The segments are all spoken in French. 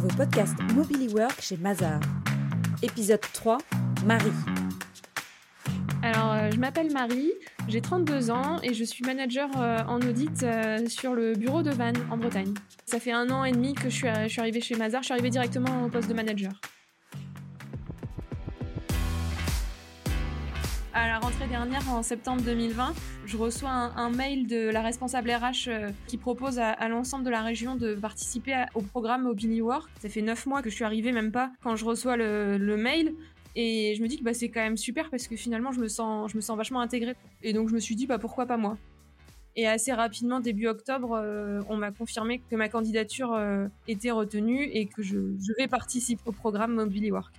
nouveau podcast Mobily Work chez Mazar. Épisode 3, Marie. Alors, euh, je m'appelle Marie, j'ai 32 ans et je suis manager euh, en audit euh, sur le bureau de Vannes en Bretagne. Ça fait un an et demi que je suis arrivée chez Mazar, je suis arrivée directement au poste de manager. À la rentrée dernière, en septembre 2020, je reçois un, mail de la responsable RH euh, qui propose à, l'ensemble de la région de participer au programme Mobily Work. Ça fait neuf mois que je suis arrivée, même pas, quand je reçois le, mail. Et je me dis que bah, c'est quand même super parce que finalement, je me sens, je me sens vachement intégrée. Et donc, je me suis dit, bah, pourquoi pas moi? Et assez rapidement, début octobre, euh, on m'a confirmé que ma candidature euh, était retenue et que je, je vais participer au programme Mobily Work.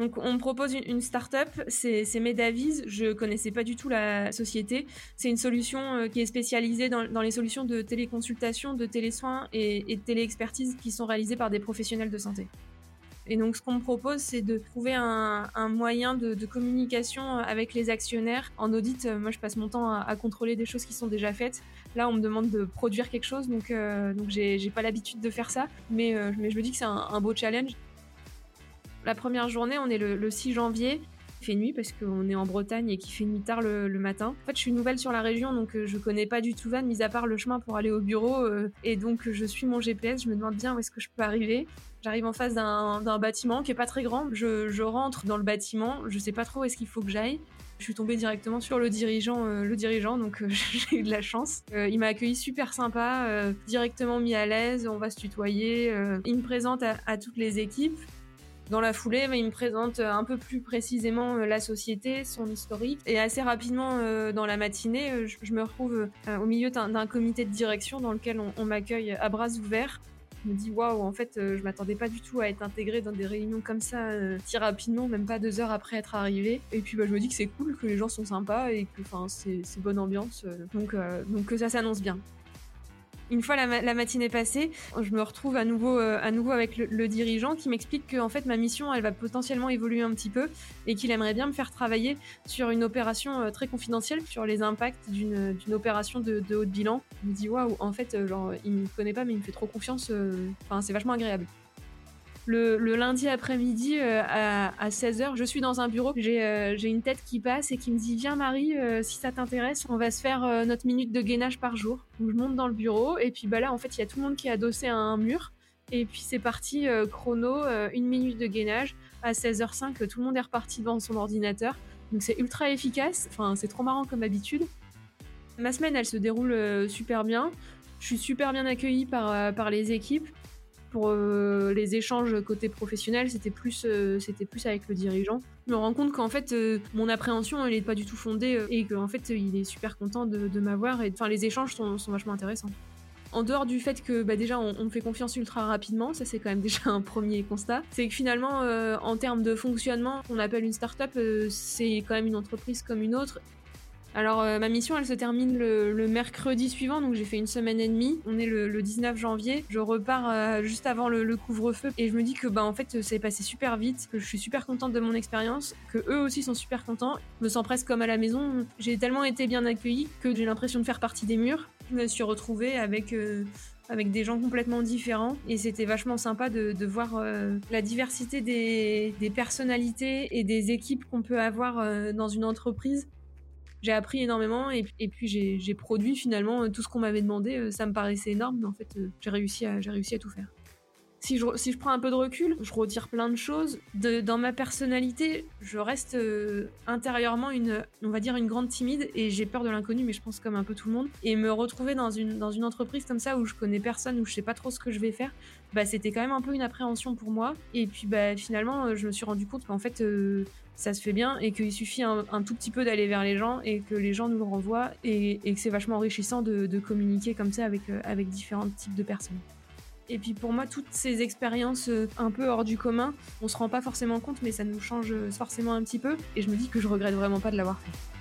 Donc on me propose une, start-up, c'est Medavis, je connaissais pas du tout la société. C'est une solution euh, qui est spécialisée dans, les solutions de téléconsultation, de télésoins et, et de téléexpertise qui sont réalisées par des professionnels de santé. Et donc, ce qu'on me propose, c'est de trouver un, moyen de, communication avec les actionnaires. En audit, euh, moi, je passe mon temps à, contrôler des choses qui sont déjà faites. Là, on me demande de produire quelque chose, donc, euh, donc j'ai pas l'habitude de faire ça. Mais je me dis que c'est un beau challenge. La première journée, on est le, 6 janvier. Il fait nuit parce qu'on est en Bretagne et qu'il fait nuit tard le, matin. En fait, je suis nouvelle sur la région, donc euh, je connais pas du tout Vannes, mis à part le chemin pour aller au bureau. Euh, et donc, je suis mon GPS, je me demande bien où est-ce que je peux arriver. J'arrive en face d'un bâtiment qui est pas très grand. Je, rentre dans le bâtiment, je sais pas trop où est-ce qu'il faut que j'aille. Je suis tombée directement sur le dirigeant, euh, le dirigeant, donc j'ai eu de la chance. il m'a accueilli super sympa, directement mis à l'aise. On va se tutoyer. il me présente à toutes les équipes. Dans la foulée, il me présente euh, un peu plus précisément euh, la société, son historique. Et assez rapidement, euh, dans la matinée, je me retrouve au milieu d'un comité de direction dans lequel on, m'accueille à bras ouverts. Je me dis waouh, en fait, je m'attendais pas du tout à être intégrée dans des réunions comme ça si rapidement, même pas deux heures après être arrivée. Et puis bah, je me dis que c'est cool, que les gens sont sympas et que c'est bonne ambiance. donc, donc que ça s'annonce bien. Une fois la, matinée passée, je me retrouve à nouveau, euh, avec le, dirigeant qui m'explique que fait ma mission elle va potentiellement évoluer un petit peu et qu'il aimerait bien me faire travailler sur une opération euh, très confidentielle sur les impacts d'une opération de, haut de bilan. Je me dis waouh, en fait, euh, genre il me connaît pas mais il me fait trop confiance. Enfin, c'est vachement agréable le, lundi après-midi euh, à, 16h, je suis dans un bureau, euh, j'ai une tête qui passe et qui me dit Viens Marie, euh, si ça t'intéresse, on va se faire notre minute de gainage par jour. Donc je monte dans le bureau et puis bah là en fait il y a tout le monde qui est adossé à un mur. Et puis c'est parti, chrono, une minute de gainage. À 16h05, tout le monde est reparti devant son ordinateur. Donc c'est ultra efficace, enfin c'est trop marrant comme habitude. Ma semaine elle se déroule super bien. Je suis super bien accueillie par, par les équipes pour euh, les échanges côté professionnel, c'était plus, euh, c'était plus avec le dirigeant. Je me rends compte qu'en fait, euh, mon appréhension, elle n'est pas du tout fondée et qu'en fait, il est super content de, m'avoir. Enfin, les échanges sont, vachement intéressants. En dehors du fait que bah, déjà on, me fait confiance ultra rapidement, ça c'est quand même déjà un premier constat, c'est que finalement en termes de fonctionnement, qu'on appelle une start-up, c'est quand même une entreprise comme une autre alors euh, ma mission elle se termine le, mercredi suivant, donc j'ai fait une semaine et demie. On est le, 19 janvier, je repars euh, juste avant le, couvre-feu et je me dis que bah en fait c'est passé super vite, que je suis super contente de mon expérience, que eux aussi sont super contents. Je me sens presque comme à la maison. J'ai tellement été bien accueillie que j'ai l'impression de faire partie des murs. Je me suis retrouvée avec euh, avec des gens complètement différents et c'était vachement sympa de, voir la diversité des, des, personnalités et des équipes qu'on peut avoir dans une entreprise j'ai appris énormément et, puis j'ai produit finalement tout ce qu'on m'avait demandé. Euh, ça me paraissait énorme, mais en fait, euh, j'ai réussi à tout faire. Si je, prends un peu de recul, je retire plein de choses. Dans ma personnalité, je reste euh, intérieurement une, on va dire, une grande timide et j'ai peur de l'inconnu, mais je pense comme un peu tout le monde. Et me retrouver dans une, entreprise comme ça où je connais personne, où je sais pas trop ce que je vais faire, bah, c'était quand même un peu une appréhension pour moi. Et puis bah, finalement, je me suis rendu compte qu'en fait, ça se fait bien et qu'il suffit un, tout petit peu d'aller vers les gens et que les gens nous renvoient et, que c'est vachement enrichissant de, communiquer comme ça euh, avec différents types de personnes. Et puis pour moi, toutes ces expériences euh, un peu hors du commun, on se rend pas forcément compte, mais ça nous change forcément un petit peu. Et je me dis que je regrette vraiment pas de l'avoir fait.